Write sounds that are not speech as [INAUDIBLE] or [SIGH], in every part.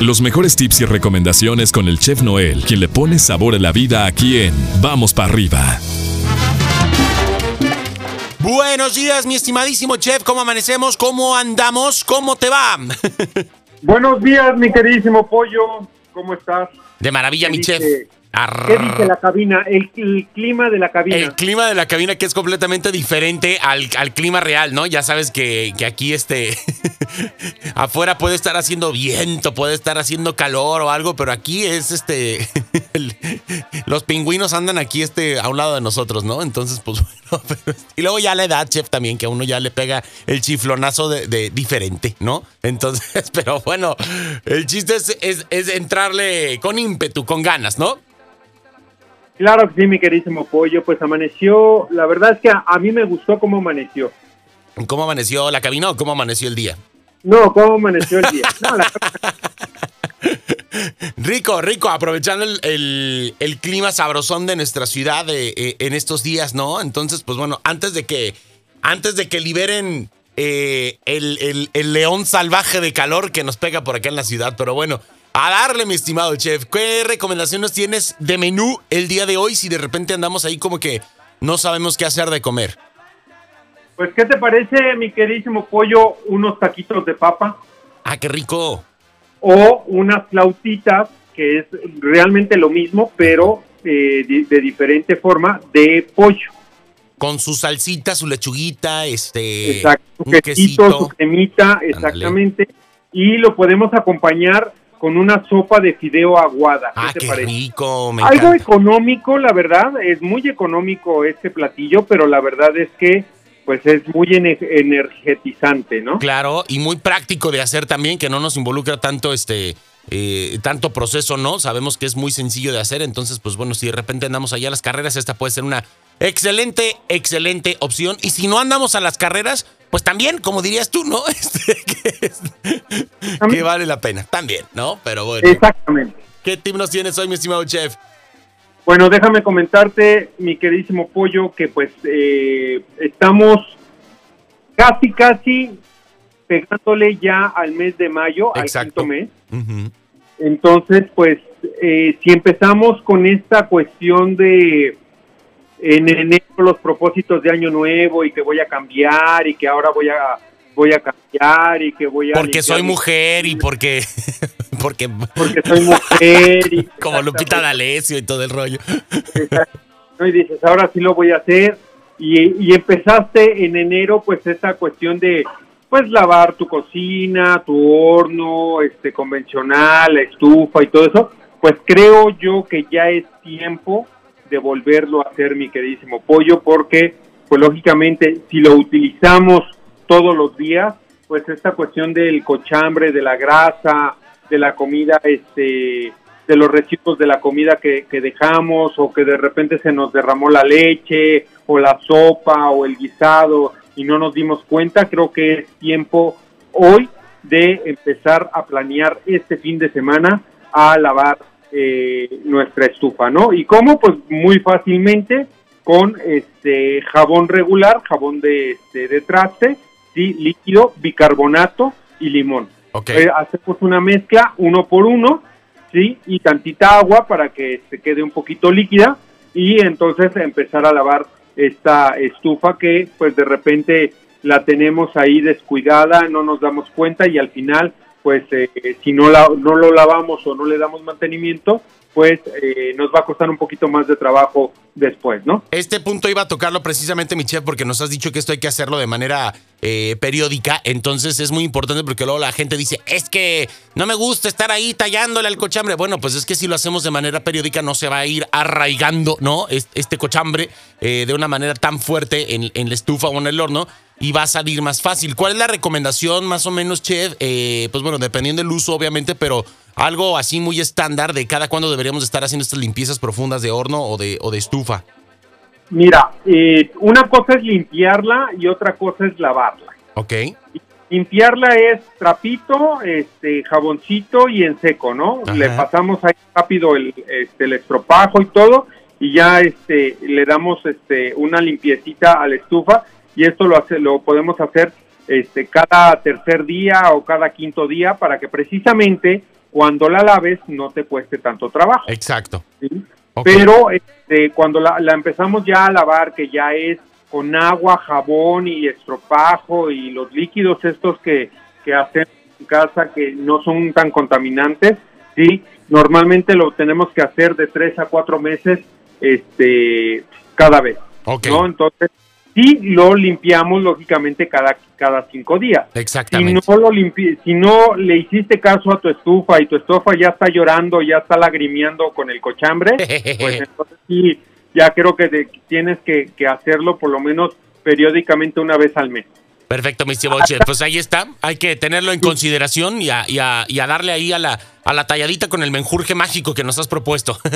Los mejores tips y recomendaciones con el chef Noel, quien le pone sabor a la vida aquí en Vamos para arriba. Buenos días, mi estimadísimo chef. ¿Cómo amanecemos? ¿Cómo andamos? ¿Cómo te va? [LAUGHS] Buenos días, mi queridísimo pollo. ¿Cómo estás? De maravilla, mi chef. ¿Qué dice la cabina? El, clima de la cabina. El clima de la cabina que es completamente diferente al, clima real, ¿no? Ya sabes que, aquí este [LAUGHS] [LAUGHS] afuera puede estar haciendo viento, puede estar haciendo calor o algo, pero aquí es este [LAUGHS] los pingüinos andan aquí este a un lado de nosotros, ¿no? Entonces, pues [LAUGHS] bueno, y luego ya la edad, chef, también que a uno ya le pega el chiflonazo de, diferente, ¿no? Entonces, pero bueno, el chiste es, es entrarle con ímpetu, con ganas, ¿no? Claro que sí, mi queridísimo pollo. Pues amaneció, la verdad es que a, mí me gustó cómo amaneció. ¿Cómo amaneció la cabina o cómo amaneció el día? No, cómo amaneció el día. [LAUGHS] rico, rico, aprovechando el, clima sabrosón de nuestra ciudad eh, en estos días, ¿no? Entonces, pues bueno, antes de que, antes de que liberen eh, el, el león salvaje de calor que nos pega por acá en la ciudad, pero bueno, a darle, mi estimado chef. ¿Qué recomendaciones tienes de menú el día de hoy si de repente andamos ahí como que no sabemos qué hacer de comer? Pues, ¿qué te parece, mi queridísimo pollo, unos taquitos de papa? Ah, qué rico. O unas flautitas, que es realmente lo mismo, pero eh, de, diferente forma, de pollo. Con su salsita, su lechuguita, este. Exacto, su quesito, su cremita, exactamente. Y lo podemos acompañar con una sopa de fideo aguada. ¿Qué ah, te parece? rico, Algo económico, la verdad, es muy económico este platillo, pero la verdad es que pues es muy energetizante, ¿no? Claro, y muy práctico de hacer también, que no nos involucra tanto este eh, tanto proceso, ¿no? Sabemos que es muy sencillo de hacer, entonces, pues bueno, si de repente andamos allá a las carreras, esta puede ser una excelente, excelente opción. Y si no andamos a las carreras, pues también, como dirías tú, ¿no? [LAUGHS] Este, que, vale la pena, también, ¿no? Pero bueno. Exactamente. ¿Qué tip nos tienes hoy, mi estimado chef? Bueno, déjame comentarte, mi queridísimo pollo, que pues eh, estamos casi, casi pegándole ya al mes de mayo, Exacto. al quinto mes. Entonces, pues, eh, si empezamos con esta cuestión de en enero los propósitos de año nuevo y que voy a cambiar y que ahora voy a voy a cambiar y que voy a porque soy mujer y porque [LAUGHS] porque porque soy mujer y [LAUGHS] como Lupita D'Alessio y todo el rollo. Y dices ahora sí lo voy a hacer y, y empezaste en enero pues esta cuestión de pues lavar tu cocina tu horno este convencional la estufa y todo eso. Pues creo yo que ya es tiempo de volverlo a hacer, mi queridísimo pollo, porque, pues lógicamente, si lo utilizamos todos los días, pues esta cuestión del cochambre, de la grasa, de la comida, este, de los residuos de la comida que, que dejamos, o que de repente se nos derramó la leche, o la sopa, o el guisado, y no nos dimos cuenta, creo que es tiempo hoy de empezar a planear este fin de semana a lavar eh, nuestra estufa, ¿no? ¿Y cómo? Pues muy fácilmente con este jabón regular, jabón de, este, de traste, ¿sí? líquido, bicarbonato y limón. Eh, hacemos una mezcla uno por uno, ¿sí? Y tantita agua para que se quede un poquito líquida y entonces empezar a lavar esta estufa que pues de repente la tenemos ahí descuidada, no nos damos cuenta y al final pues eh, si no, la, no lo lavamos o no le damos mantenimiento, pues eh, nos va a costar un poquito más de trabajo después, ¿no? Este punto iba a tocarlo precisamente, mi chef, porque nos has dicho que esto hay que hacerlo de manera eh, periódica, entonces es muy importante porque luego la gente dice, es que no me gusta estar ahí tallándole al cochambre. Bueno, pues es que si lo hacemos de manera periódica no se va a ir arraigando, ¿no? Este cochambre de una manera tan fuerte en, la estufa o en el horno y va a salir más fácil. ¿Cuál es la recomendación más o menos, chef? Eh, pues bueno, dependiendo del uso, obviamente, pero algo así muy estándar de cada cuándo deberíamos estar haciendo estas limpiezas profundas de horno o de estufa. Mira, eh, una cosa es limpiarla y otra cosa es lavarla. Ok. Limpiarla es trapito, este, jaboncito y en seco, ¿no? Le pasamos ahí rápido el, este, el estropajo y todo y ya este, le damos este, una limpiecita a la estufa y esto lo, hace, lo podemos hacer este, cada tercer día o cada quinto día para que precisamente cuando la laves no te cueste tanto trabajo. Exacto. ¿sí? Pero este, cuando la, la empezamos ya a lavar, que ya es con agua, jabón y estropajo y los líquidos estos que, que hacemos en casa que no son tan contaminantes, sí, normalmente lo tenemos que hacer de tres a cuatro meses este, cada vez. Ok. ¿no? Entonces, sí lo limpiamos lógicamente cada, cada cinco días. Si Exactamente. no, lo limpi- si no le hiciste caso a tu estufa y tu estufa ya está llorando, ya está lagrimeando con el cochambre, [LAUGHS] pues entonces sí, ya creo que de- tienes que, que hacerlo por lo menos periódicamente una vez al mes. Perfecto, estimado chef. Pues ahí está. Hay que tenerlo en consideración y a, y a- y a darle ahí a la, a la talladita con el menjurje mágico que nos has propuesto. [LAUGHS]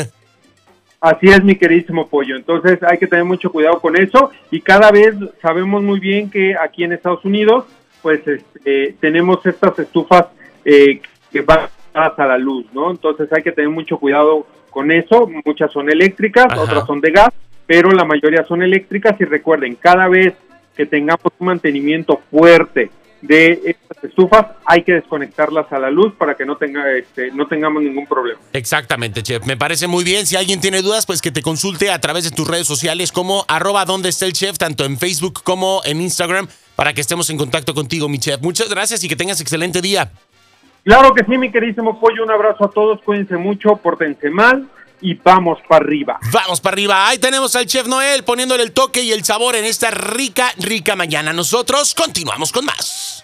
Así es, mi queridísimo pollo. Entonces hay que tener mucho cuidado con eso y cada vez sabemos muy bien que aquí en Estados Unidos, pues este, tenemos estas estufas eh, que van a la luz, ¿no? Entonces hay que tener mucho cuidado con eso. Muchas son eléctricas, Ajá. otras son de gas, pero la mayoría son eléctricas y recuerden, cada vez que tengamos un mantenimiento fuerte de estas estufas, hay que desconectarlas a la luz para que no tenga este, no tengamos ningún problema. Exactamente, chef. Me parece muy bien. Si alguien tiene dudas, pues que te consulte a través de tus redes sociales como arroba donde está el chef, tanto en Facebook como en Instagram, para que estemos en contacto contigo, mi chef. Muchas gracias y que tengas excelente día. Claro que sí, mi queridísimo pollo. Un abrazo a todos. Cuídense mucho, pórtense mal y vamos para arriba. Vamos para arriba. Ahí tenemos al chef Noel poniéndole el toque y el sabor en esta rica, rica mañana. Nosotros continuamos con más.